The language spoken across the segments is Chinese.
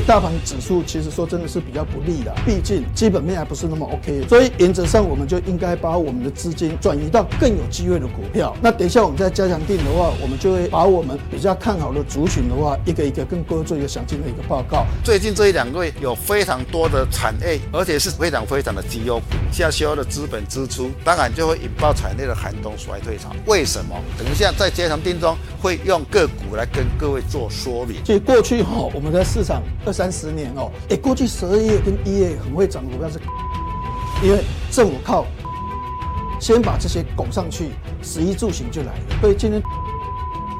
以大盘指数其实说真的是比较不利的，毕竟基本面还不是那么 OK。所以原则上我们就应该把我们的资金转移到更有机会的股票。那等一下我们在加强定的话，我们就会把我们比较看好的族群的话，一个一个跟各位做一个详尽的一个报告。最近这一两个月有非常多的产业，而且是非常非常的绩优股下修的资本支出，当然就会引爆产业的寒冬衰退潮。为什么？等一下在加强定中会用个股来跟各位做说明。所以过去哈，我们在市场二三十年哦，哎，过去十二月跟一月很会涨股票是，因为政府靠先把这些拱上去，食衣住行就来了。所以今天。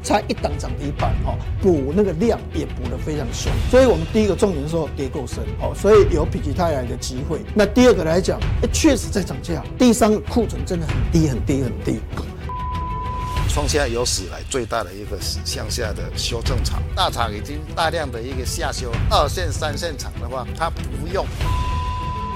差一档涨一半哦，补那个量也补得非常凶，所以我们第一个重点说跌够深哦，所以有否极泰来的机会。那第二个来讲，确实在涨价，第三个库存真的很低很低很低，创下有史以来最大的一个向下的修正场，大厂已经大量的一个下修，二线三线厂的话，它不用。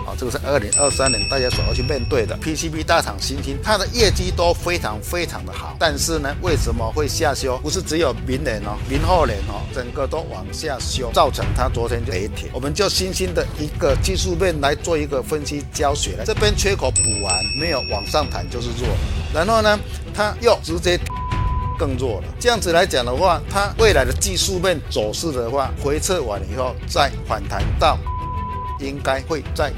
啊这个是二零二三年大家所要去面对的 PCB 大厂新兴，它的业绩都非常非常的好，但是呢，为什么会下修？不是只有明年哦，明后年哦，整个都往下修，造成它昨天就跌停。我们就新兴的一个技术面来做一个分析教学了。这边缺口补完，没有往上弹就是弱，然后呢，它又直接更弱了。这样子来讲的话，它未来的技术面走势的话，回撤完以后再反弹到，应该会再。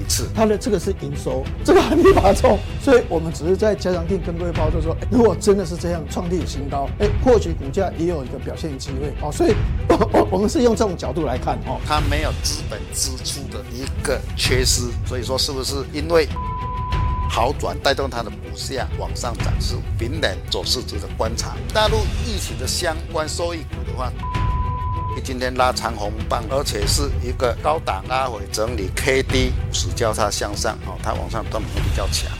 一次。它的这个是营收，这个还没拔中，所以我们只是在加强店跟各位报，就说，如果真的是这样创立新高，哎，或许股价也有一个表现机会哦。所以，我我们是用这种角度来看哦，它没有资本支出的一个缺失，所以说是不是因为好转带动它的下往上涨？是明年走势值得观察。大陆疫情的相关收益股的话。今天拉长红棒，而且是一个高档拉回整理，K D 五十交叉向上，哦，它往上动能比较强。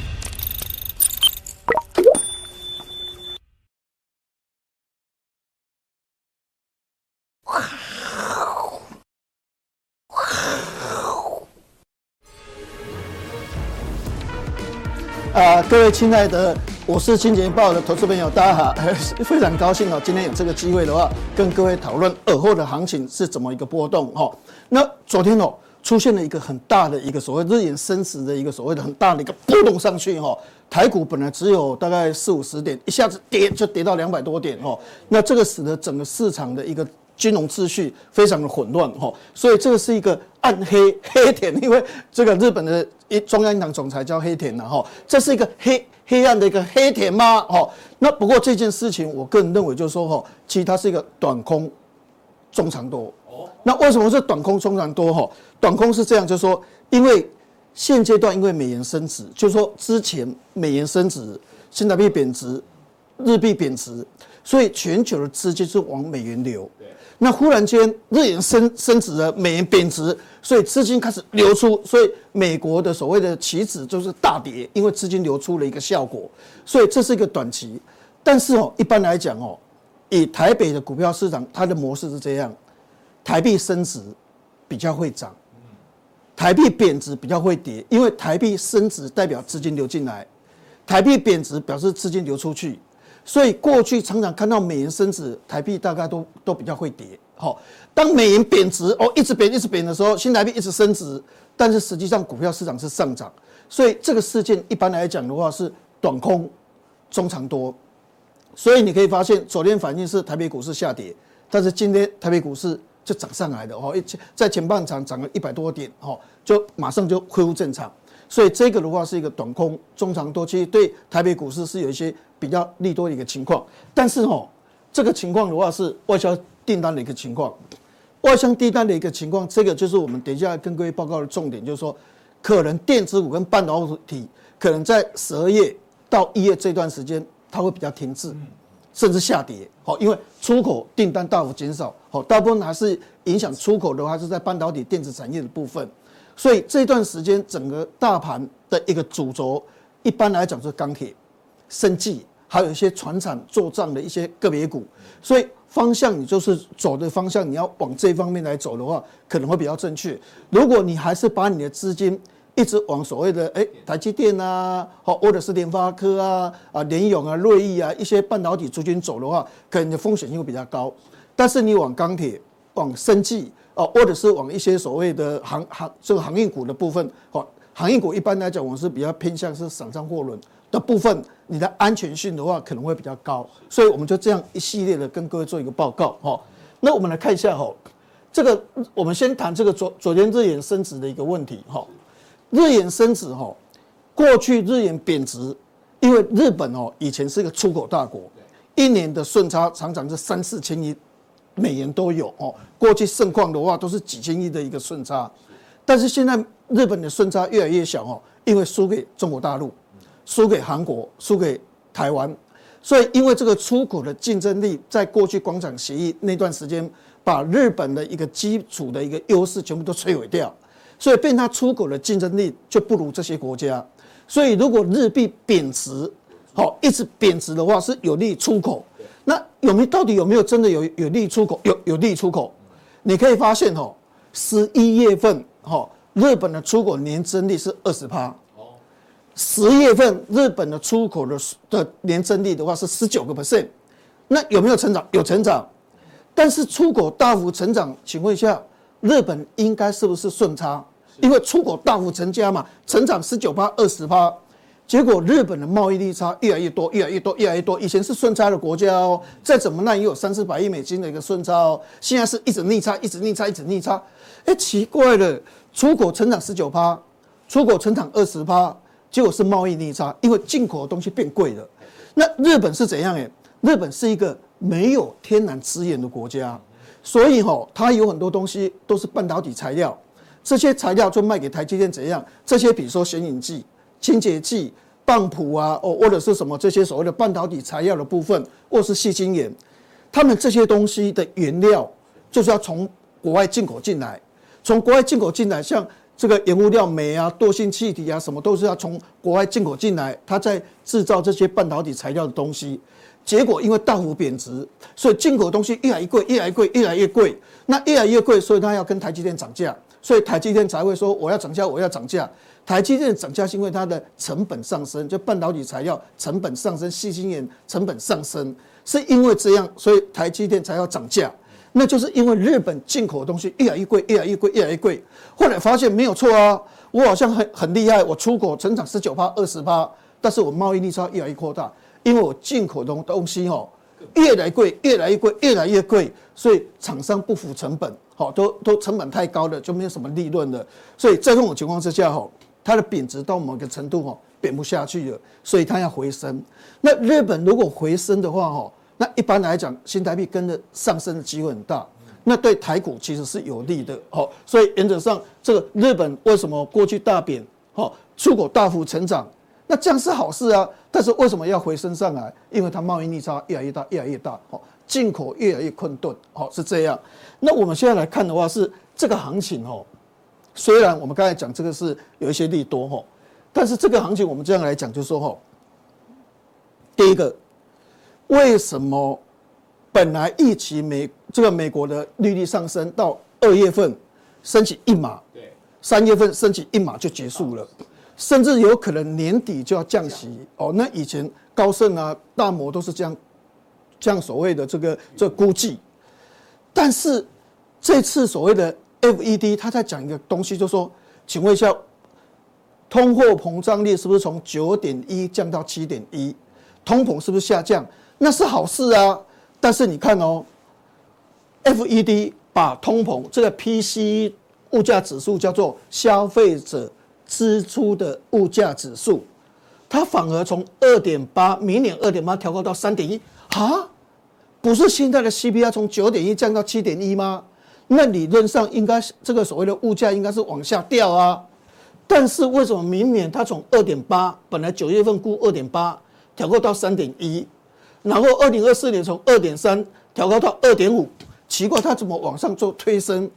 各位亲爱的，我是金钱豹的投资朋友，大家好，非常高兴哦，今天有这个机会的话，跟各位讨论尔后的行情是怎么一个波动哈。那昨天哦，出现了一个很大的一个所谓日元升值的一个所谓的很大的一个波动上去哈，台股本来只有大概四五十点，一下子跌就跌到两百多点哦，那这个使得整个市场的一个。金融秩序非常的混乱哈，所以这个是一个暗黑 黑田，因为这个日本的一中央银行总裁叫黑田呐哈，这是一个黑黑暗的一个黑田吗？哈，那不过这件事情，我个人认为就是说哈，其实它是一个短空中长多。哦，那为什么是短空中长多？哈，短空是这样，就是说，因为现阶段因为美元升值，就是说之前美元升值，新台币贬值，日币贬值，所以全球的资金是往美元流。那忽然间日元升升值了，美元贬值，所以资金开始流出，所以美国的所谓的期指就是大跌，因为资金流出了一个效果，所以这是一个短期。但是哦，一般来讲哦，以台北的股票市场，它的模式是这样：台币升值比较会涨，台币贬值比较会跌，因为台币升值代表资金流进来，台币贬值表示资金流出去。所以过去常常看到美元升值，台币大概都都比较会跌。好，当美元贬值哦，一直贬一直贬的时候，新台币一直升值，但是实际上股票市场是上涨。所以这个事件一般来讲的话是短空中长多。所以你可以发现，昨天反应是台北股市下跌，但是今天台北股市就涨上来的哦，一在前半场涨了一百多点哦，就马上就恢复正常。所以这个的话是一个短空中长多，其实对台北股市是有一些比较利多的一个情况。但是哦，这个情况的话是外销订单的一个情况，外销订单的一个情况，这个就是我们等一下跟各位报告的重点，就是说可能电子股跟半导体可能在十二月到一月这段时间它会比较停滞，甚至下跌。好，因为出口订单大幅减少，好，大部分还是影响出口的话是在半导体电子产业的部分。所以这段时间，整个大盘的一个主轴，一般来讲是钢铁、生技，还有一些船厂做账的一些个别股。所以方向你就是走的方向，你要往这方面来走的话，可能会比较正确。如果你还是把你的资金一直往所谓的哎台积电啊，好或者是联发科啊、啊联咏啊、瑞昱啊一些半导体族群走的话，可能你的风险性会比较高。但是你往钢铁、往生技。哦，或者是往一些所谓的航航这个航运股的部分，哦，航运股一般来讲，我是比较偏向是散装货轮的部分，你的安全性的话可能会比较高，所以我们就这样一系列的跟各位做一个报告，哈。那我们来看一下，哈，这个我们先谈这个昨昨天日元升值的一个问题，哈，日元升值，哈，过去日元贬值，因为日本哦以前是一个出口大国，一年的顺差常常是三四千亿。美元都有哦，过去盛况的话都是几千亿的一个顺差，但是现在日本的顺差越来越小哦，因为输给中国大陆，输给韩国，输给台湾，所以因为这个出口的竞争力，在过去广场协议那段时间，把日本的一个基础的一个优势全部都摧毁掉，所以变它出口的竞争力就不如这些国家，所以如果日币贬值，好一直贬值的话，是有利出口。那有没有到底有没有真的有有利出口？有有利出口，你可以发现哦，十一月份哈，日本的出口年增率是二十趴。十月份日本的出口的的年增率的话是十九个 percent。那有没有成长？有成长，但是出口大幅成长，请问一下，日本应该是不是顺差？因为出口大幅增加嘛，成长十九趴、二十趴。结果日本的贸易逆差越来越多，越来越多，越来越多。以前是顺差的国家哦，再怎么烂也有三四百亿美金的一个顺差哦。现在是一直逆差，一直逆差，一直逆差。哎，奇怪了，出口成长十九趴，出口成长二十趴，结果是贸易逆差，因为进口的东西变贵了。那日本是怎样？哎，日本是一个没有天然资源的国家，所以哈，它有很多东西都是半导体材料，这些材料就卖给台积电怎样？这些比如说显影剂。清洁剂、棒谱啊，哦，或者是什么这些所谓的半导体材料的部分，或是细晶圆，他们这些东西的原料就是要从国外进口进来，从国外进口进来，像这个原物料煤啊、惰性气体啊，什么都是要从国外进口进来，他在制造这些半导体材料的东西，结果因为大幅贬值，所以进口东西越来越贵，越来越贵，越来越贵，那越来越贵，所以他要跟台积电涨价，所以台积电才会说我要涨价，我要涨价。台积电涨价是因为它的成本上升，就半导体材料成本上升，矽晶圆成本上升，是因为这样，所以台积电才要涨价。那就是因为日本进口的东西越来越贵，越来越贵，越来越贵。后来发现没有错啊，我好像很很厉害，我出口成长十九趴、二十趴，但是我贸易逆差越来越扩大，因为我进口的东西哦越来贵，越来越贵，越来越贵，所以厂商不服成本，好都都成本太高了，就没有什么利润了。所以在这种情况之下，哈。它的贬值到某个程度哦，贬不下去了，所以它要回升。那日本如果回升的话哦，那一般来讲，新台币跟着上升的机会很大，那对台股其实是有利的哦。所以原则上，这个日本为什么过去大贬哦，出口大幅成长，那这样是好事啊。但是为什么要回升上来？因为它贸易逆差越来越大，越来越大哦，进口越来越困顿哦，是这样。那我们现在来看的话，是这个行情哦。虽然我们刚才讲这个是有一些利多哈，但是这个行情我们这样来讲，就是说哈，第一个，为什么本来预期美这个美国的利率上升到二月份升起一码，对，三月份升起一码就结束了，甚至有可能年底就要降息哦。那以前高盛啊、大摩都是这样这样所谓的这个这个估计，但是这次所谓的。FED 他在讲一个东西，就说，请问一下，通货膨胀率是不是从九点一降到七点一？通膨是不是下降？那是好事啊。但是你看哦，FED 把通膨这个 PCE 物价指数叫做消费者支出的物价指数，它反而从二点八，明年二点八调高到三点一啊？不是现在的 CPI 从九点一降到七点一吗？那理论上应该这个所谓的物价应该是往下掉啊，但是为什么明年它从二点八，本来九月份估二点八，调高到三点一，然后二零二四年从二点三调高到二点五，奇怪，它怎么往上做推升？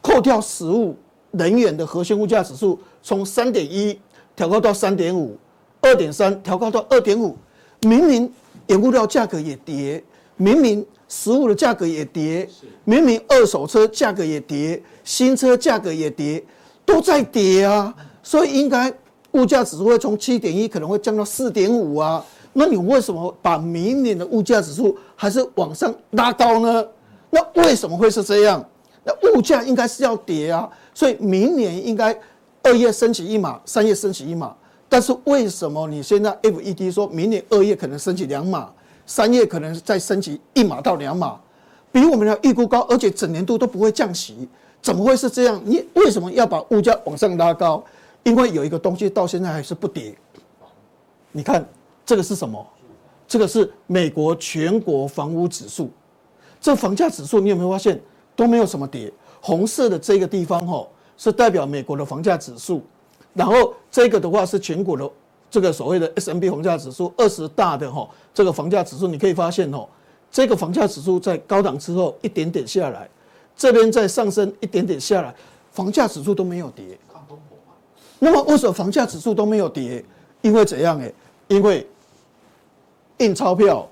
扣掉食物、能源的核心物价指数从三点一调高到三点五，二点三调高到二点五，明明原物料价格也跌，明明。实物的价格也跌，明明二手车价格也跌，新车价格也跌，都在跌啊，所以应该物价指数会从七点一可能会降到四点五啊。那你为什么把明年的物价指数还是往上拉高呢？那为什么会是这样？那物价应该是要跌啊，所以明年应该二月升起一码，三月升起一码。但是为什么你现在 FED 说明年二月可能升起两码，三月可能再升息一码到两码，比我们的预估高，而且整年度都不会降息，怎么会是这样？你为什么要把物价往上拉高？因为有一个东西到现在还是不跌。你看这个是什么？这个是美国全国房屋指数。这房价指数你有没有发现都没有什么跌？红色的这个地方吼是代表美国的房价指数，然后这个的话是全国的这个所谓的 S M B 房价指数，二十大的吼这个房价指数，你可以发现吼这个房价指数在高档之后一点点下来，这边在上升一点点下来，房价指数都没有跌。那么为什么房价指数都没有跌？因为怎样？诶，因为印钞票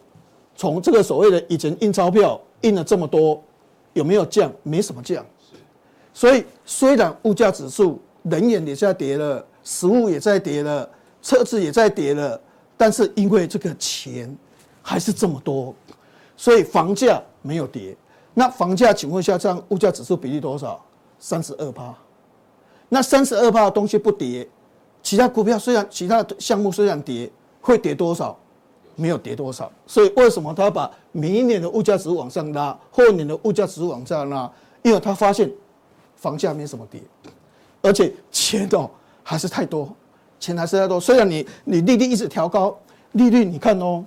从这个所谓的以前印钞票。印了这么多，有没有降？没什么降。所以虽然物价指数能源也在跌了，食物也在跌了，车子也在跌了，但是因为这个钱还是这么多，所以房价没有跌。那房价请问一下，这样物价指数比例多少？三十二趴。那三十二趴的东西不跌，其他股票虽然其他的项目虽然跌，会跌多少？没有跌多少，所以为什么他把明年的物价指数往上拉，后年的物价指数往下拉？因为他发现房价没什么跌，而且钱哦还是太多，钱还是太多。虽然你你利率一直调高，利率你看哦，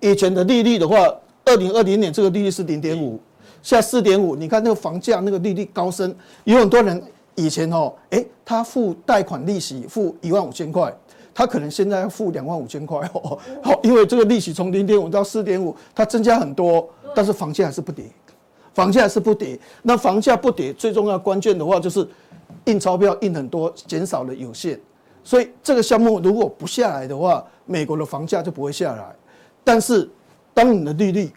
以前的利率的话，二零二零年这个利率是零点五，现在四点五。你看那个房价那个利率高升，有很多人以前哦，哎，他付贷款利息付一万五千块。他可能现在要付两万五千块哦，好，因为这个利息从零点五到四点五，它增加很多，但是房价还是不跌，房价还是不跌。那房价不跌，最重要关键的话就是印钞票印很多，减少了有限。所以这个项目如果不下来的话，美国的房价就不会下来。但是当你的利率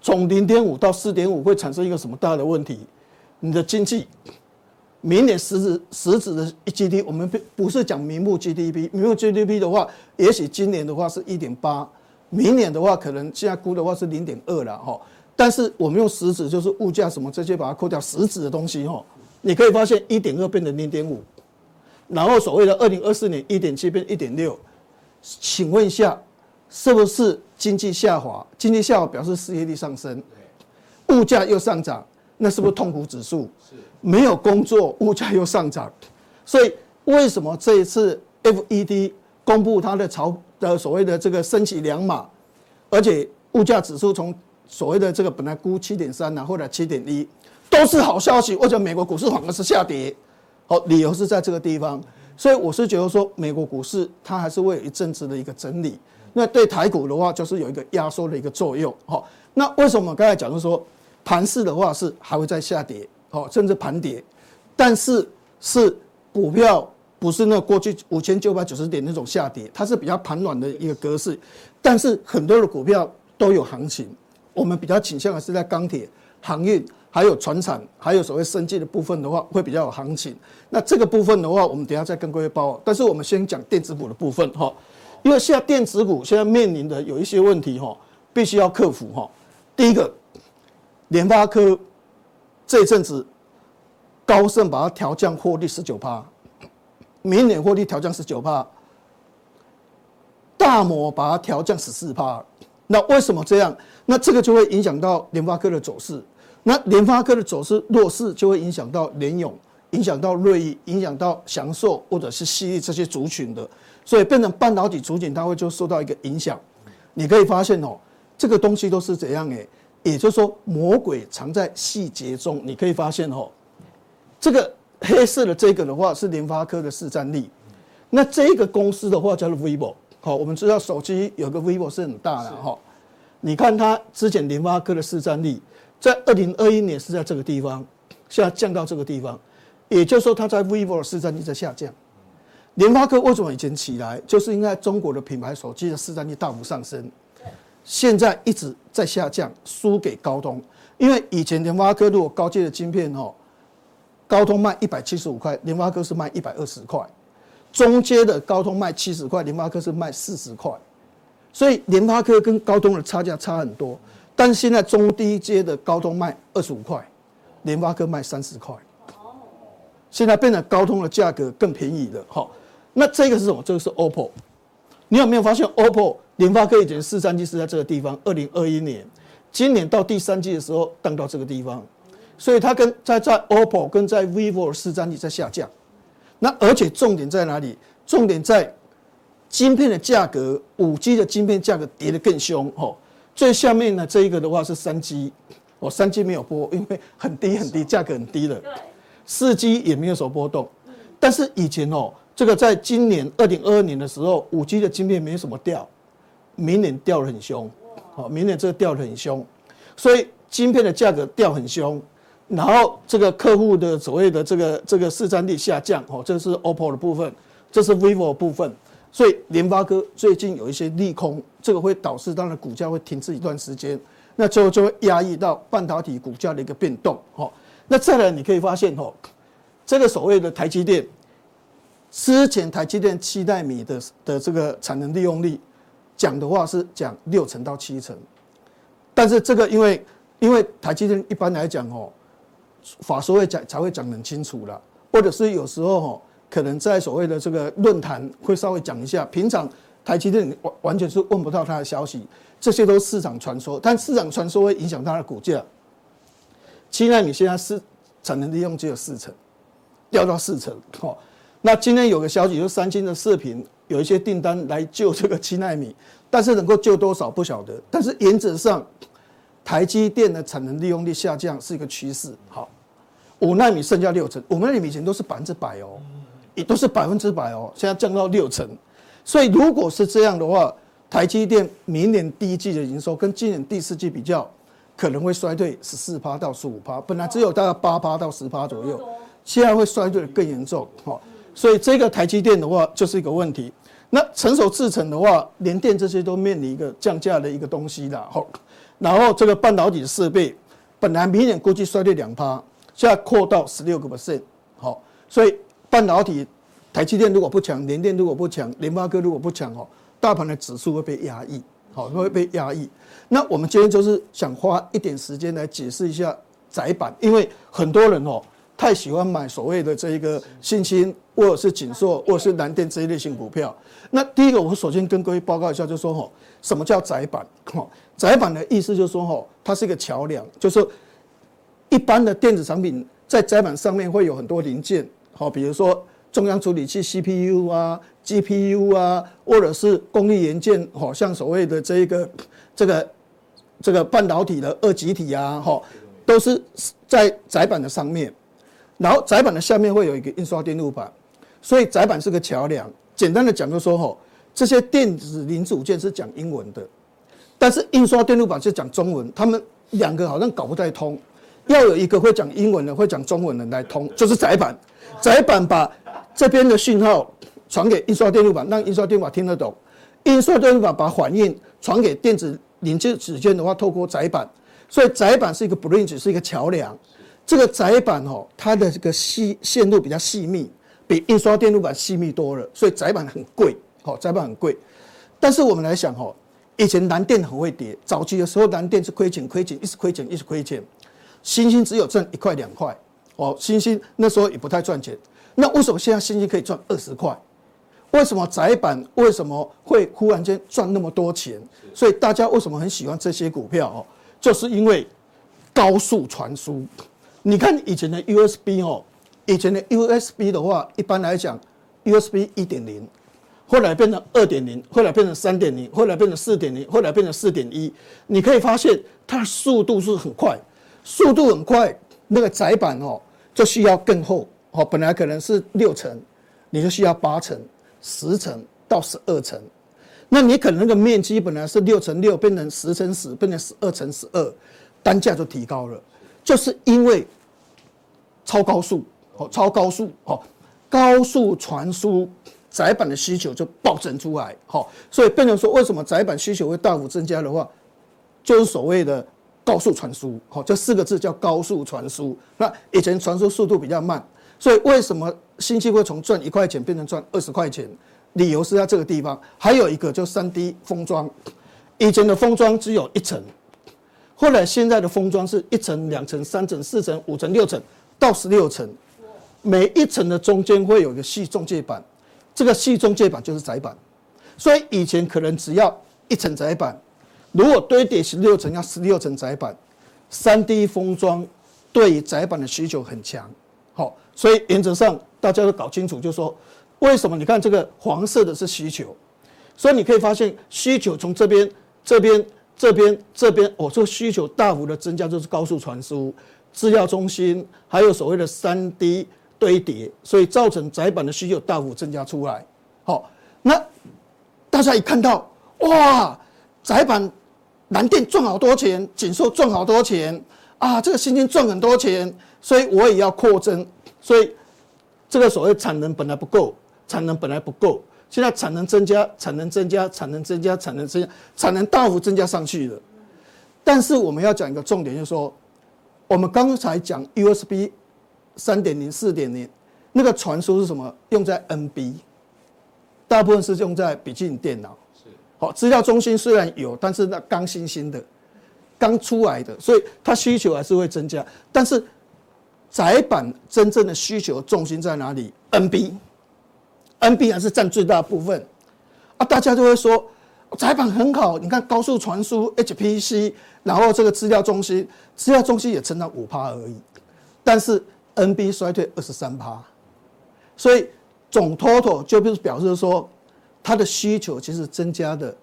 从零点五到四点五，会产生一个什么大的问题？你的经济。明年实质实质的 GDP，我们不不是讲明目 GDP，明目 GDP 的话，也许今年的话是一点八，明年的话可能现在估的话是零点二了哈。但是我们用实质，就是物价什么这些把它扣掉，实质的东西哈，你可以发现一点二变成零点五，然后所谓的二零二四年一点七变一点六，请问一下，是不是经济下滑？经济下滑表示失业率上升，物价又上涨。那是不是痛苦指数？没有工作，物价又上涨，所以为什么这一次 FED 公布它的潮的所谓的这个升息两码，而且物价指数从所谓的这个本来估七点三呐，或者七点一，都是好消息。为什么美国股市反而是下跌？好，理由是在这个地方。所以我是觉得说，美国股市它还是会有一阵子的一个整理。那对台股的话，就是有一个压缩的一个作用。好，那为什么刚才讲的说？盘势的话是还会再下跌，好，甚至盘跌，但是是股票不是那过去五千九百九十点那种下跌，它是比较盘软的一个格式，但是很多的股票都有行情，我们比较倾向的是在钢铁、航运，还有船产，还有所谓生技的部分的话会比较有行情。那这个部分的话，我们等下再跟各位报，但是我们先讲电子股的部分哈，因为现在电子股现在面临的有一些问题哈，必须要克服哈，第一个。联发科这一阵子高盛把它调降获利十九趴，明年获利调降十九趴，大摩把它调降十四趴。那为什么这样？那这个就会影响到联发科的走势。那联发科的走势弱势，就会影响到联咏，影响到瑞昱，影响到祥硕或者是矽力这些族群的，所以变成半导体族群，它会就受到一个影响。你可以发现哦，这个东西都是怎样诶？也就是说，魔鬼藏在细节中。你可以发现哦，这个黑色的这个的话是联发科的市占率。那这个公司的话叫做 vivo。好，我们知道手机有个 vivo 是很大的哈。你看它之前联发科的市占率，在二零二一年是在这个地方，现在降到这个地方。也就是说，它在 vivo 的市占率在下降。联发科为什么以前起来，就是因为中国的品牌手机的市占率大幅上升。现在一直在下降，输给高通，因为以前联发科如果高阶的晶片哦，高通卖一百七十五块，联发科是卖一百二十块；中阶的高通卖七十块，联发科是卖四十块，所以联发科跟高通的差价差很多。但是现在中低阶的高通卖二十五块，联发科卖三十块，哦现在变成高通的价格更便宜了。好，那这个是什么？这个是 OPPO。你有没有发现 OPPO 联发科以前市占率是在这个地方？二零二一年，今年到第三季的时候，降到这个地方，所以它跟在在 OPPO 跟在 VIVO 的市占率在下降。那而且重点在哪里？重点在晶片的价格，五 G 的晶片价格跌得更凶。哦，最下面呢这一个的话是三 G。哦，三 G 没有波，因为很低很低，价格很低了。四 G 也没有什么波动。但是以前哦，这个在今年二零二二年的时候，五 G 的晶片没什么掉，明年掉得很凶。哦，明年这个掉得很凶，所以晶片的价格掉很凶，然后这个客户的所谓的这个这个市占率下降。哦，这是 OPPO 的部分，这是 VIVO 的部分。所以联发科最近有一些利空，这个会导致当然股价会停滞一段时间。那最后就会压抑到半导体股价的一个变动，哈。那再来你可以发现，哈，这个所谓的台积电，之前台积电七奈米的的这个产能利用率，讲的话是讲六成到七成，但是这个因为因为台积电一般来讲，哦，法说会讲才会讲很清楚了，或者是有时候，哦，可能在所谓的这个论坛会稍微讲一下，平常台积电完完全是问不到它的消息。这些都是市场传说，但市场传说会影响它的股价。七奈米现在是产能利用只有四成，掉到四成。哦，那今天有个消息，就是三星的视频有一些订单来救这个七奈米，但是能够救多少不晓得。但是原则上，台积电的产能利用率下降是一个趋势。好，五奈米剩下六成，五奈米以前都是百分之百哦，也都是百分之百哦，现在降到六成。所以如果是这样的话，台积电明年第一季的营收跟今年第四季比较，可能会衰退十四趴到十五趴，本来只有大概八趴到十趴左右，现在会衰退的更严重。好，所以这个台积电的话就是一个问题。那成熟制程的话，联电这些都面临一个降价的一个东西啦。好，然后这个半导体的设备，本来明年估计衰退两趴，现在扩到十六个 percent。好，所以半导体台积电如果不强，联电如果不强，联发科如果不强，哦。大盘的指数会被压抑，好，会被压抑。那我们今天就是想花一点时间来解释一下窄板，因为很多人哦太喜欢买所谓的这一个信心，或者是景硕，或者是南电这一类型股票。那第一个，我首先跟各位报告一下，就是说哦，什么叫窄板？哈，窄板的意思就是说哦，它是一个桥梁，就是一般的电子产品在窄板上面会有很多零件，好，比如说。中央处理器 CPU 啊，GPU 啊，或者是功率元件，好像所谓的这一个这个这个半导体的二极体啊，哈，都是在载板的上面。然后载板的下面会有一个印刷电路板，所以载板是个桥梁。简单的讲，就说哈，这些电子零组件是讲英文的，但是印刷电路板是讲中文，他们两个好像搞不太通。要有一个会讲英文的、会讲中文的来通，就是载板。载板把这边的讯号传给印刷电路板，让印刷电路板听得懂。印刷电路板把反应传给电子零件之间的话，透过载板。所以载板是一个 bridge，是一个桥梁。这个载板哦，它的这个细线路比较细密，比印刷电路板细密多了，所以载板很贵。好，载板很贵。但是我们来想哦，以前南电很会跌，早期的时候南电是亏钱、亏钱，一直亏钱，一直亏钱。星星只有赚一块两块，哦，星星那时候也不太赚钱。那为什么现在星星可以赚二十块？为什么窄板为什么会忽然间赚那么多钱？所以大家为什么很喜欢这些股票？哦，就是因为高速传输。你看以前的 USB 哦，以前的 USB 的话，一般来讲，USB 一点零，后来变成二点零，后来变成三点零，后来变成四点零，后来变成四点一。你可以发现它的速度是很快。速度很快，那个窄板哦就需要更厚哦，本来可能是六层，你就需要八层、十层到十二层。那你可能那个面积本来是六乘六，变成十乘十，变成十二乘十二，单价就提高了，就是因为超高速哦，超高速哦，高速传输载板的需求就暴增出来，好，所以变成说为什么载板需求会大幅增加的话，就是所谓的。高速传输，好，这四个字叫高速传输。那以前传输速度比较慢，所以为什么欣兴会从赚一块钱变成赚二十块钱？理由是在这个地方。还有一个就三 D 封装，以前的封装只有一层，后来现在的封装是一层、两层、三层、四层、五层、六层到十六层，每一层的中间会有一个细中介板，这个细中介板就是载板，所以以前可能只要一层载板，如果堆叠十六层要十六层窄板，三 D 封装对于载板的需求很强，好，所以原则上大家都搞清楚，就是说为什么你看这个黄色的是需求，所以你可以发现需求从这边、这边、这边、这边，哦，这个需求大幅的增加，就是高速传输、资料中心，还有所谓的三 D 堆叠，所以造成窄板的需求大幅增加出来。好，那大家一看到，哇，窄板。蓝电赚好多钱，锦硕赚好多钱啊！这个新兴赚很多钱，所以我也要扩增。所以这个所谓产能本来不够，产能本来不够，现在产能增加，产能增加，产能增加，产能增加，产能大幅增加上去了。但是我们要讲一个重点，就是说，我们刚才讲 USB 三点零、四点零，那个传输是什么？用在 NB，大部分是用在笔记本电脑。好，资料中心虽然有，但是那刚新兴的，刚出来的，所以它需求还是会增加。但是窄板真正的需求重心在哪里？NB，NB 还是占最大部分啊！大家都会说窄板很好，你看高速传输 HPC，然后这个资料中心，资料中心也成长五趴而已，但是 NB 衰退二十三趴，所以总 total 就表示说。它的需求其实增加的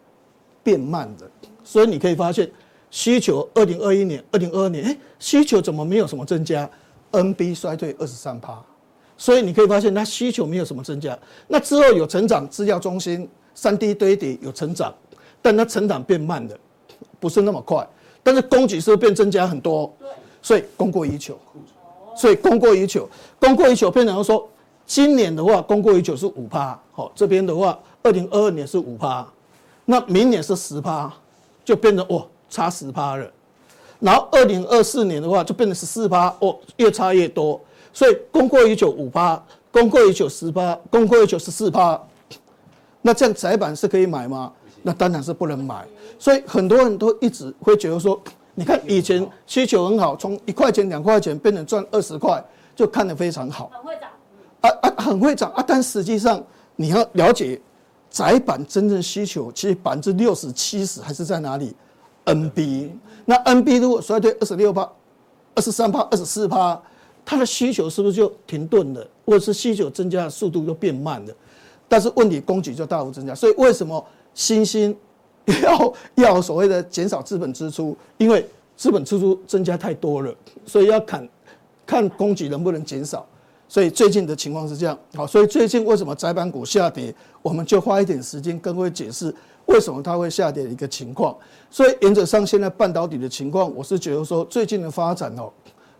变慢的，所以你可以发现需求二零二一年、二零二二年，哎，需求怎么没有什么增加？NB 衰退二十三趴，所以你可以发现它需求没有什么增加。那之后有成长，资料中心、三 D 堆叠有成长，但它成长变慢的，不是那么快。但是供给是不是变增加很多？所以供过于求，所以供过于求，供过于求变成说，今年的话供过于求是五趴，好，这边的话。二零二二年是五趴，那明年是十趴，就变成哦差十趴了。然后二零二四年的话就变成十四趴，哦越差越多。所以供过于求五趴，供过于求十趴，供过于求十四趴。那这样窄板是可以买吗？那当然是不能买。所以很多人都一直会觉得说，你看以前需求很好，从一块钱两块钱变成赚二十块，就看得非常好。很会涨。啊啊很会涨啊！但实际上你要了解。窄板真正需求其实百分之六十七十还是在哪里？NB，那 NB 如果衰退二十六趴、二十三趴、二十四趴，它的需求是不是就停顿了，或者是需求增加的速度就变慢了？但是问题供给就大幅增加，所以为什么新兴要要所谓的减少资本支出？因为资本支出增加太多了，所以要看看供给能不能减少。所以最近的情况是这样，好，所以最近为什么载板股下跌，我们就花一点时间跟各位解释为什么它会下跌的一个情况。所以原则上，现在半导体的情况，我是觉得说最近的发展哦，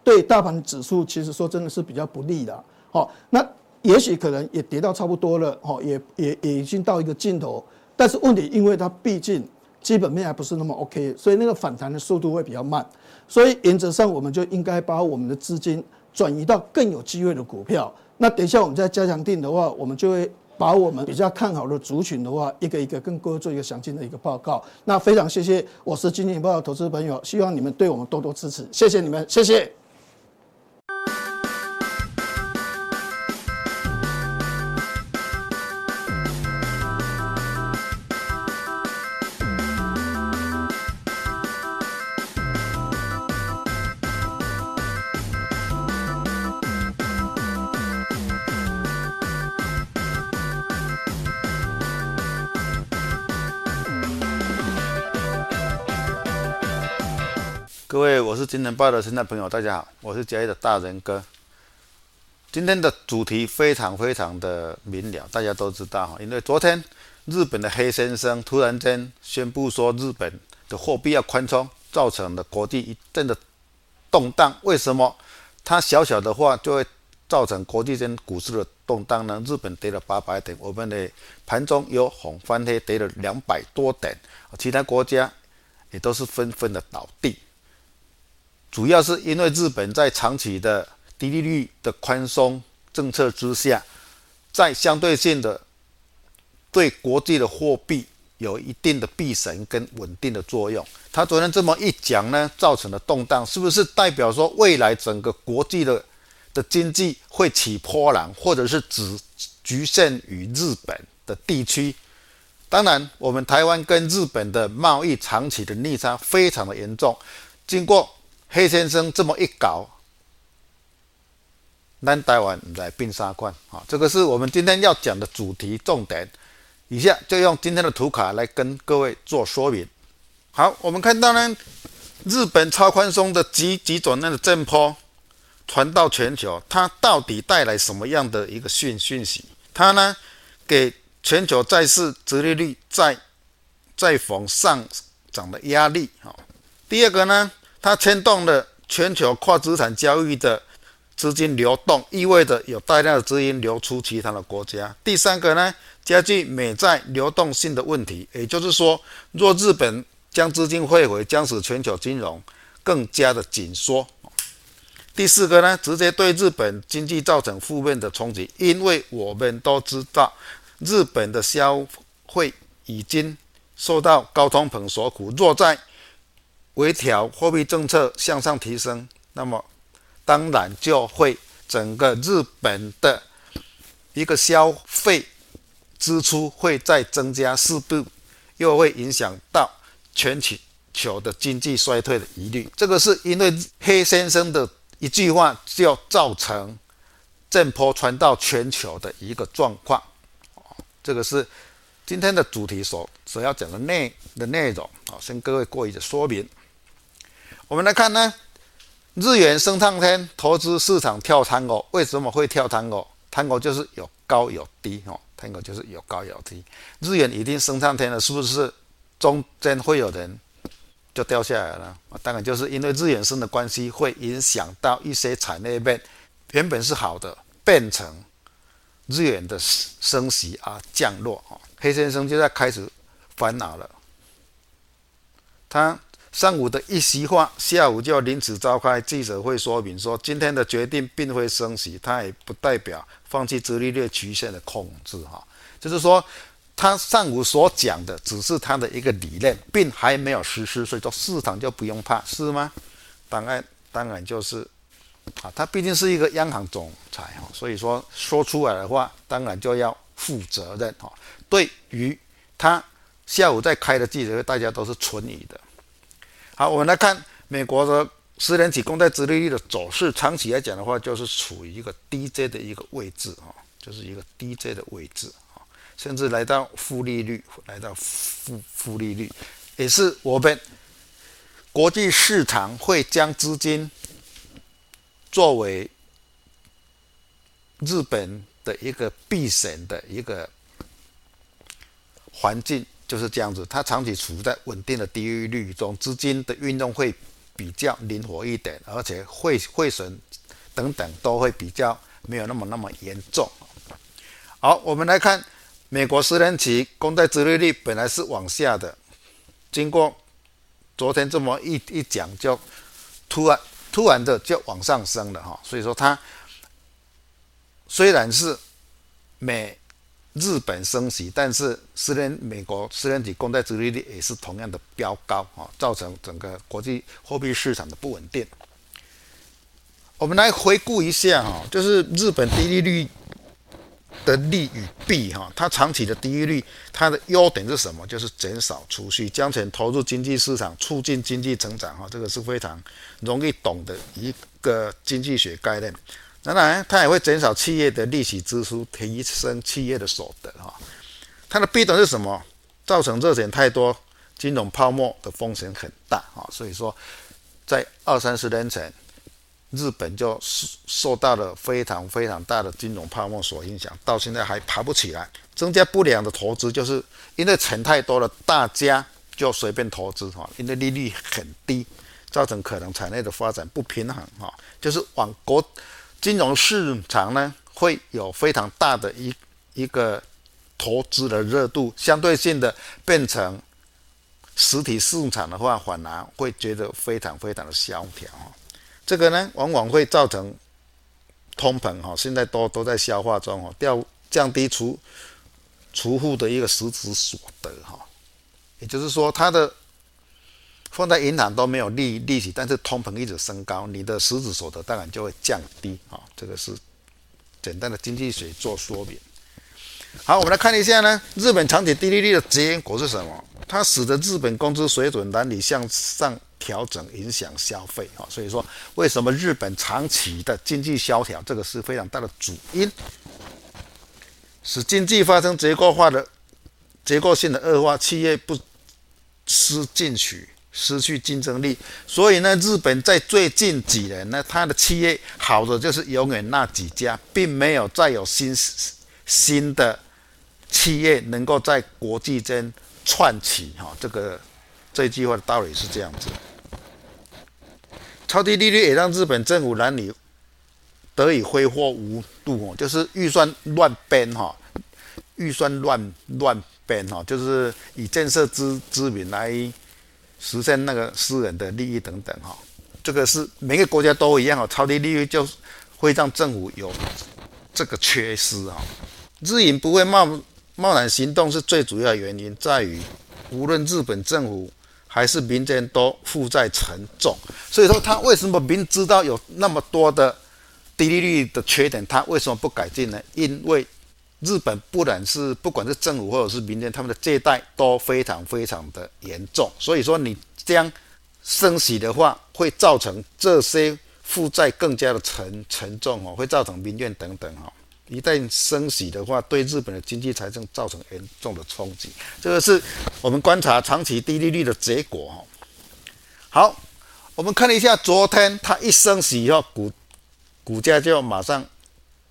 对大盘指数其实说真的是比较不利的。好，那也许可能也跌到差不多了，哦，也也也已经到一个尽头。但是问题，因为它毕竟基本面还不是那么 OK，所以那个反弹的速度会比较慢。所以原则上，我们就应该把我们的资金。转移到更有机会的股票。那等一下我们再加强定的话，我们就会把我们比较看好的族群的话，一个一个跟各位做一个详尽的一个报告。那非常谢谢，我是金钱报的投资朋友，希望你们对我们多多支持，谢谢你们，谢谢。各位，我是金钱爆的听众朋友，大家好，我是交易的大仁哥。今天的主题非常非常的明了，大家都知道哈，因为昨天日本的黑先生突然间宣布说日本的货币要宽松，造成了国际一阵的动荡。为什么？他小小的话就会造成国际间股市的动荡呢？日本跌了八百点，我们的盘中有红翻黑，跌了两百多点，其他国家也都是纷纷的倒地。主要是因为日本在长期的低利率的宽松政策之下，在相对性的对国际的货币有一定的避险跟稳定的作用，他昨天这么一讲呢，造成了动荡，是不是代表说未来整个国际的的经济会起波澜，或者是只局限于日本的地区？当然，我们台湾跟日本的贸易长期的逆差非常的严重。经过黑先生这么一搞，咱台湾来并三款啊，这个是我们今天要讲的主题重点。以下就用今天的图卡来跟各位做说明。好，我们看到呢，日本超宽松的急急转那个震波传到全球，它到底带来什么样的一个讯讯息？它呢，给全球债市直利率再再逢上涨的压力。哈，第二个呢，它牵动了全球跨资产交易的资金流动，意味着有大量的资金流出其他的国家。第三个呢，加剧美债流动性的问题，也就是说，若日本将资金汇回，将使全球金融更加的紧缩。第四个呢，直接对日本经济造成负面的冲击，因为我们都知道，日本的消费已经受到高通膨所苦。若在微调货币政策向上提升，那么当然就会整个日本的一个消费支出会再增加，势必又会影响到。全球的经济衰退的疑虑，这个是因为黑先生的一句话就造成震波传到全球的一个状况。这个是今天的主题所所要讲的内的内容啊，先各位过一个说明。我们来看呢，日元升上天，投资市场跳探戈，为什么会跳探戈？探戈就是有高有低哦，探戈就是有高有低。日元已经升上天了，是不是？中间会有人就掉下来了，当然就是因为日元升的关系，会影响到一些产业链，原本是好的，变成日元的升息啊降落啊。黑先生就在开始烦恼了，他上午的一席话，下午就临时召开记者会，说明说今天的决定并非升息，他也不代表放弃殖利率曲线的控制哈，就是说。他上午所讲的只是他的一个理念，并还没有实施，所以说市场就不用怕，是吗？当然，当然就是啊，他毕竟是一个央行总裁哈，所以说说出来的话，当然就要负责任哈。对于他下午在开的记者会，大家都是存疑的。好，我们来看美国的十年期公债殖利率的走势，长期来讲的话，就是处于一个低阶的一个位置啊，就是一个低阶的位置啊。甚至来到负利率，来到负负利率，也是我们国际市场会将资金作为日本的一个避险的一个环境，就是这样子。它长期处在稳定的低利率中，资金的运用会比较灵活一点，而且汇汇损等等都会比较没有那么那么严重。好，我们来看。美国十年期公债殖利率本来是往下的，经过昨天这么一一讲，就突然突然的就往上升了哈。所以说它虽然是美日本升息，但是十年美国十年期公债殖利率也是同样的飙高啊，造成整个国际货币市场的不稳定。我们来回顾一下哈，就是日本低利率。的利与弊，哈，它长期的低利率，它的优点是什么？就是减少储蓄，将钱投入经济市场，促进经济成长，哈，这个是非常容易懂的一个经济学概念。当然，它也会减少企业的利息支出，提升企业的所得，哈。它的弊端是什么？造成热钱太多，金融泡沫的风险很大，哈。所以说，在二三十年前。日本就受受到了非常非常大的金融泡沫所影响，到现在还爬不起来。增加不良的投资，就是因为钱太多了，大家就随便投资哈，因为利率很低，造成可能产业的发展不平衡哈，就是往国金融市场呢会有非常大的一一个投资的热度，相对性的变成实体市场的话，反而会觉得非常非常的萧条。这个呢，往往会造成通膨哈，现在都都在消化中哈，掉降低储储户的一个实质所得哈，也就是说，它的放在银行都没有利利息，但是通膨一直升高，你的实质所得当然就会降低啊。这个是简单的经济学做说明。好，我们来看一下呢，日本长期低利率的结果是什么？它使得日本工资水准难以向上调整，影响消费啊。所以说，为什么日本长期的经济萧条，这个是非常大的主因，使经济发生结构化的结构性的恶化，企业不思进取。失去竞争力，所以呢，日本在最近几年呢，它的企业好的就是永远那几家，并没有再有新新的企业能够在国际间串起。哈，这个这句话的道理是这样子。超低利率也让日本政府难以得以挥霍无度哦，就是预算乱编哈，预算乱乱编哈，就是以建设之之名来。实现那个私人的利益等等哈，这个是每个国家都一样哈，超低利率就会让政府有这个缺失哈。日银不会贸贸然行动是最主要原因在于，无论日本政府还是民间都负债沉重，所以说他为什么明知道有那么多的低利率的缺点，他为什么不改进呢？因为日本不然是不管是政府或者是民间，他们的借贷都非常非常的严重，所以说你这样升息的话，会造成这些负债更加的沉沉重哦，会造成民怨等等哈。一旦升息的话，对日本的经济财政造成严重的冲击，这个是我们观察长期低利率的结果哈。好，我们看了一下昨天它一升息以后，股股价就马上。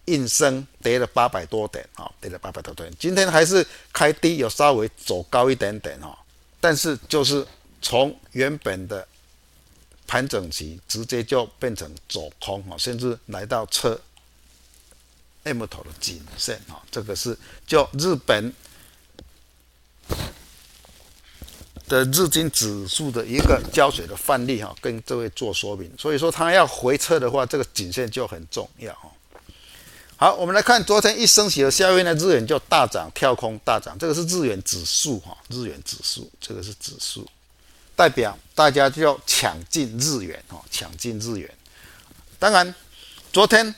应声跌了八百多点啊，跌了八百多点。今天还是开低，有稍微走高一点点哈，但是就是从原本的盘整期，直接就变成走空啊，甚至来到测 M 头的颈线啊，这个是就日本的日经指数的一个胶水的范例哈，跟这位做说明。所以说，它要回撤的话，这个颈线就很重要。好，我们来看昨天一升息的效应呢，日元就大涨，跳空大涨。这个是日元指数哈，日元指数，这个是指数，代表大家就要抢进日元哈，抢进日元。当然，昨天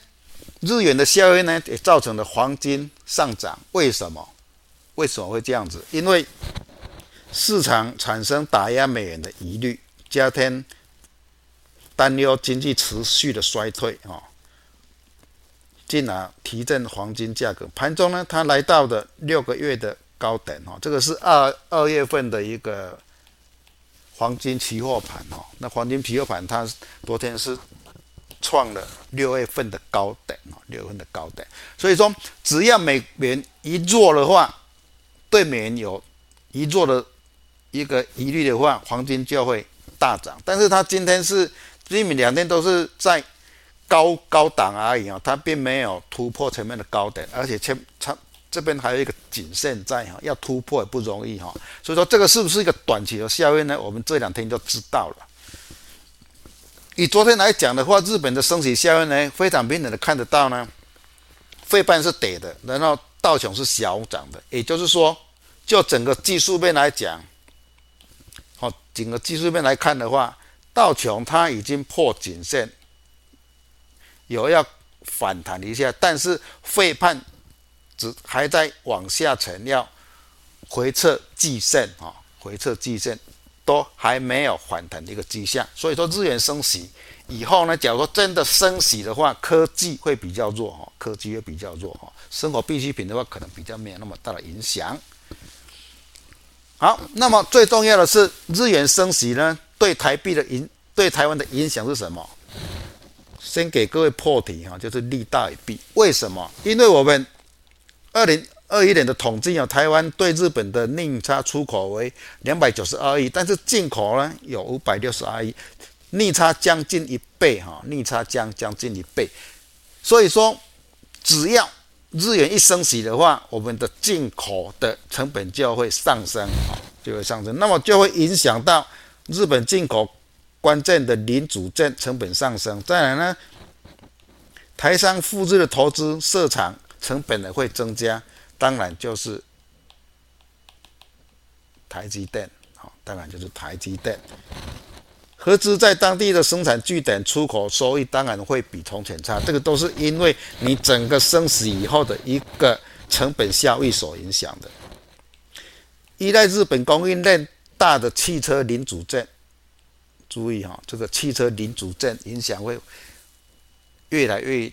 日元的效应呢，也造成了黄金上涨。为什么？为什么会这样子？因为市场产生打压美元的疑虑，加添担忧经济持续的衰退啊。进而提振黄金价格。盘中呢，它来到的六个月的高点哈，这个是二二月份的一个黄金期货盘哈。那黄金期货盘它昨天是创了六月份的高点哈，六月份的高点。所以说，只要美元一弱的话，对美元有一弱的一个疑虑的话，黄金就会大涨。但是它今天是今明两天都是在。高高档而已啊，它并没有突破前面的高点，而且前它这边还有一个颈线在哈，要突破也不容易哈。所以说这个是不是一个短期的效应呢？我们这两天就知道了。以昨天来讲的话，日本的升息效应呢，非常明显的看得到呢，费半是跌的，然后道琼是小涨的，也就是说，就整个技术面来讲，好，整个技术面来看的话，道琼它已经破颈线。有要反弹一下，但是费判只还在往下沉，要回撤季线啊，回撤季线都还没有反弹的一个迹象。所以说日元升息以后呢，假如说真的升息的话，科技会比较弱哈，科技会比较弱哈，生活必需品的话可能比较没有那么大的影响。好，那么最重要的是日元升息呢，对台币的影对台湾的影响是什么？先给各位破题哈，就是利大于弊。为什么？因为我们二零二一年的统计啊，台湾对日本的逆差出口为两百九十二亿，但是进口呢有五百六十二亿，逆差将近一倍哈，逆差将将近一倍。所以说，只要日元一升息的话，我们的进口的成本就会上升，就会上升，那么就会影响到日本进口。关键的零组件成本上升，再来呢，台商复制的投资设厂成本呢会增加，当然就是台积电好，当然就是台积电。合资在当地的生产据点出口收益当然会比从前差，这个都是因为你整个生死以后的一个成本效益所影响的。依赖日本供应链大的汽车零组件，注意哈，这个汽车零组件影响会越来越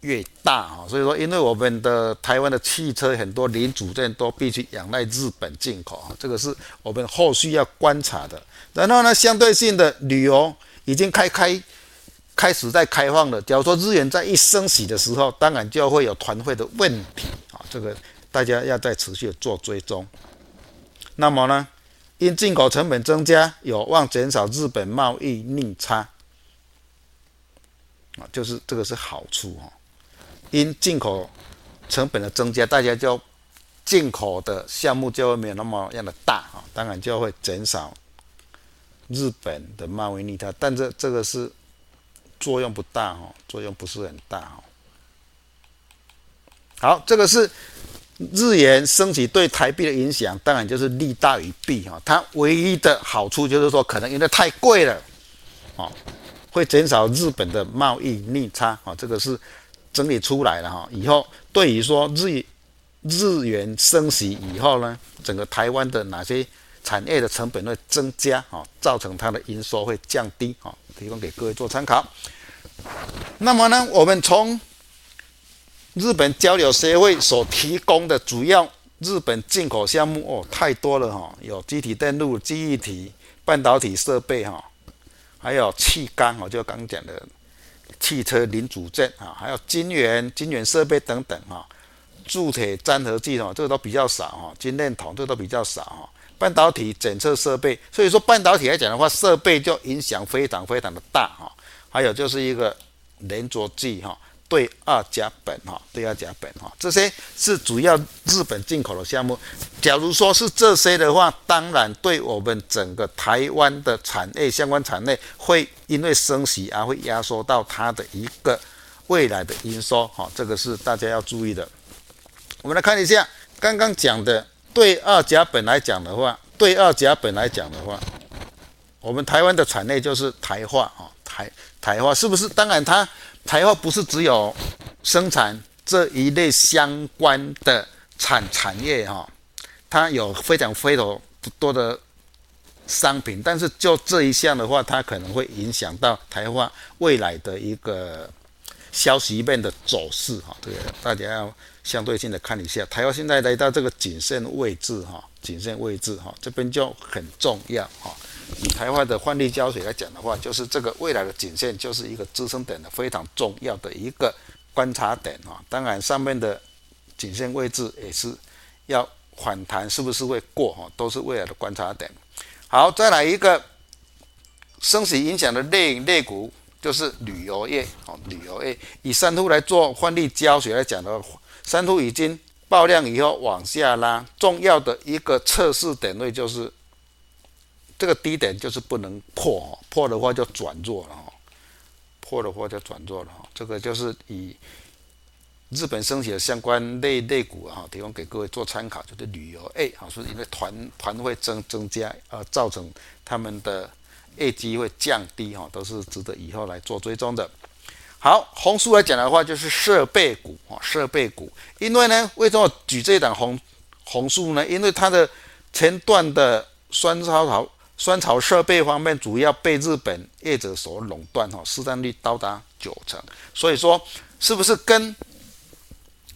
越大哈。所以说，因为我们的台湾的汽车很多零组件都必须仰赖日本进口哈，这个是我们后续要观察的。然后呢，相对性的旅游已经开开开始在开放了。假如说日元在一升息的时候，当然就会有团费的问题啊，这个大家要再持续做追踪。那么呢，因进口成本增加，有望减少日本贸易逆差啊，就是这个是好处哈。因进口成本的增加，大家就进口的项目就会没有那么样的大啊，当然就会减少日本的贸易逆差，但这这个是作用不大哈，作用不是很大哈。好，这个是。日元升息对台币的影响，当然就是利大于弊哈。它唯一的好处就是说，可能因为太贵了，啊，会减少日本的贸易逆差啊。这个是整理出来了哈。以后对于说日日元升息以后呢，整个台湾的哪些产业的成本会增加啊，造成它的营收会降低啊，提供给各位做参考。那么呢，我们从日本交流协会所提供的主要日本进口项目哦，太多了哈，有机体电路、记忆体、半导体设备哈，还有气缸哦，就刚讲的汽车零组件啊，还有晶圆、晶圆设备等等哈，铸铁粘合剂哦，这个都比较少哈，晶链筒这个都比较少哈，半导体检测设备，所以说半导体来讲的话，设备就影响非常非常的大哈，还有就是一个连着剂哈。对二甲苯哈，对二甲苯哈，这些是主要日本进口的项目。假如说是这些的话，当然对我们整个台湾的产业相关产业会因为升息而会压缩到它的一个未来的营收哈，这个是大家要注意的。我们来看一下刚刚讲的对二甲苯来讲的话，对二甲苯来讲的话，我们台湾的产业就是台化啊，台台化是不是？当然它。台化不是只有生产这一类相关的产产业哈，它有非常非常多的商品，但是就这一项的话，它可能会影响到台化未来的一个消息面的走势哈。这个大家要相对性的看一下，台化现在来到这个颈线位置哈，颈线位置哈，这边就很重要哈。以台湾的换力胶水来讲的话，就是这个未来的颈线就是一个支撑点的非常重要的一个观察点啊。当然，上面的颈线位置也是要反弹，是不是会过哈，都是未来的观察点。好，再来一个升息影响的类类股，就是旅游业啊，旅游业以三突来做换力胶水来讲的话，三突已经爆量以后往下拉，重要的一个测试点位就是。这个低点就是不能破，破的话就转弱了哈，破的话就转弱了哈。这个就是以日本升起的相关类类股哈，提供给各位做参考，就是旅游业啊，是因为团团会增增加而造成他们的业绩会降低哈，都是值得以后来做追踪的。好，红树来讲的话就是设备股啊，设备股，因为呢，为什么举这一档红红树呢？因为它的前段的酸烧陶。酸草设备方面，主要被日本业者所垄断，哈，市占率高达九成。所以说，是不是跟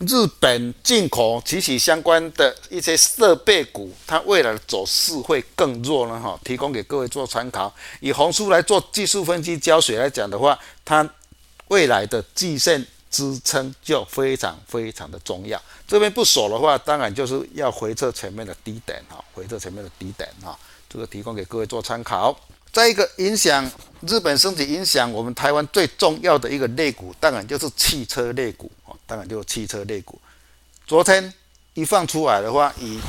日本进口及其相关的一些设备股，它未来的走势会更弱呢？哈，提供给各位做参考。以红书来做技术分析胶水来讲的话，它未来的季线支撑就非常非常的重要。这边不守的话，当然就是要回测前面的低点，哈，回测前面的低点，哈。这个提供给各位做参考。再一个影响日本升级，影响我们台湾最重要的一个类股，当然就是汽车类股啊，当然就是汽车类股。昨天一放出来的话，以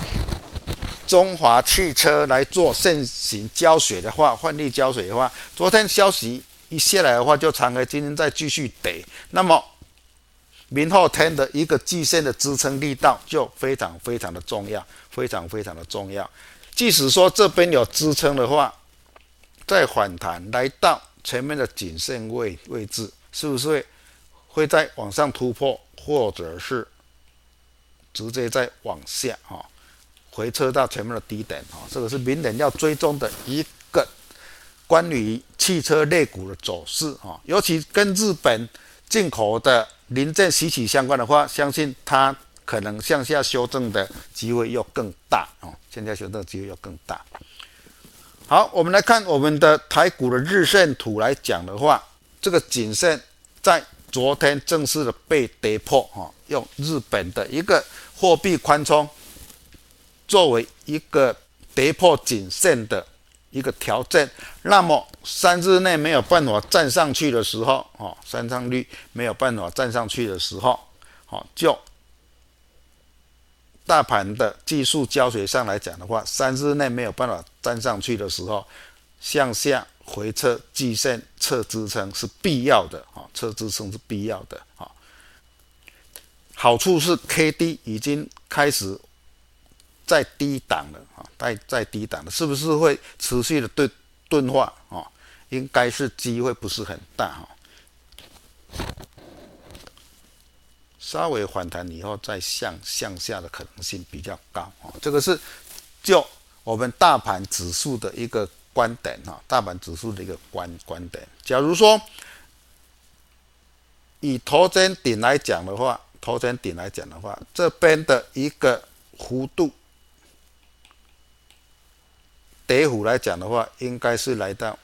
中华汽车来做现行胶水的话，换力胶水的话，昨天消息一下来的话，就长开，今天再继续跌。那么明后天的一个季线的支撑力道就非常非常的重要，非常非常的重要。即使说这边有支撑的话，再反弹来到前面的颈线位位置，是不是会再往上突破，或者是直接再往下哈、回撤到前面的低点哈、这个是明年要追踪的一个关于汽车类股的走势哈、尤其跟日本进口的零件息息相关的话，相信它可能向下修正的机会又更大哦，向下修正的机会又更大。好，我们来看我们的台股的日线图来讲的话，这个颈线在昨天正式的被跌破哈，用日本的一个货币宽松作为一个跌破颈线的一个条件，那么三日内没有办法站上去的时候，哦，上率没有办法站上去的时候，哦，就大盘的技术教学上来讲的话，三日内没有办法站上去的时候，向下。回撤季线测支撑是必要的啊，测支撑是必要的啊。好处是 K D 已经开始在低档了啊，在在低档了，是不是会持续的对钝化啊？应该是机会不是很大哈。稍微反弹以后再向向下的可能性比较高啊。这个是就我们大盘指数的一个。观点哈，大盘指数的一个观观点。假如说以头肩顶来讲的话，头肩顶来讲的话，这边的一个弧度跌幅来讲的话，应该是来到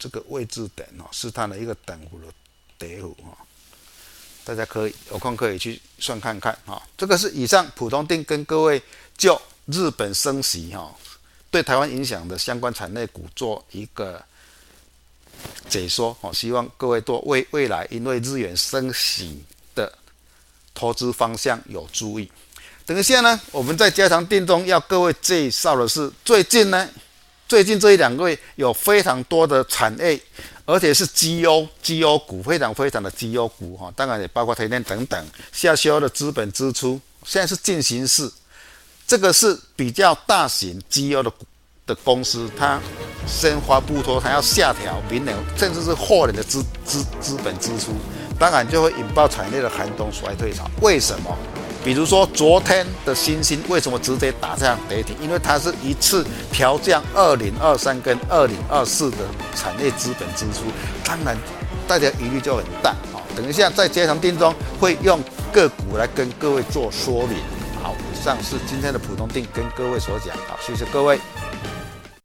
这个位置点哦，是它的一个等幅的跌幅哈。大家可以有空可以去算看看哈。这个是以上普通定跟各位就日本升息哈。对台湾影响的相关产业股做一个解说哦，希望各位多未未来因为日元升息的投资方向有注意。等一下呢，我们在加强定中要各位介绍的是，最近呢，最近这一两个月有非常多的产业，而且是绩优绩优股，非常非常的绩优股哈，当然也包括台电等等下修的资本支出，现在是进行式。这个是比较大型绩优的的公司，它先发布说它要下调明年甚至是后年的资资资本支出，当然就会引爆产业的寒冬衰退潮。为什么？比如说昨天的星星为什么直接打这样跌停？因为它是一次调降二零二三跟二零二四的产业资本支出，当然大家疑虑就很大啊。等一下在接上电中会用个股来跟各位做说明。好，以上是今天的普通定跟各位所讲，好，谢谢各位。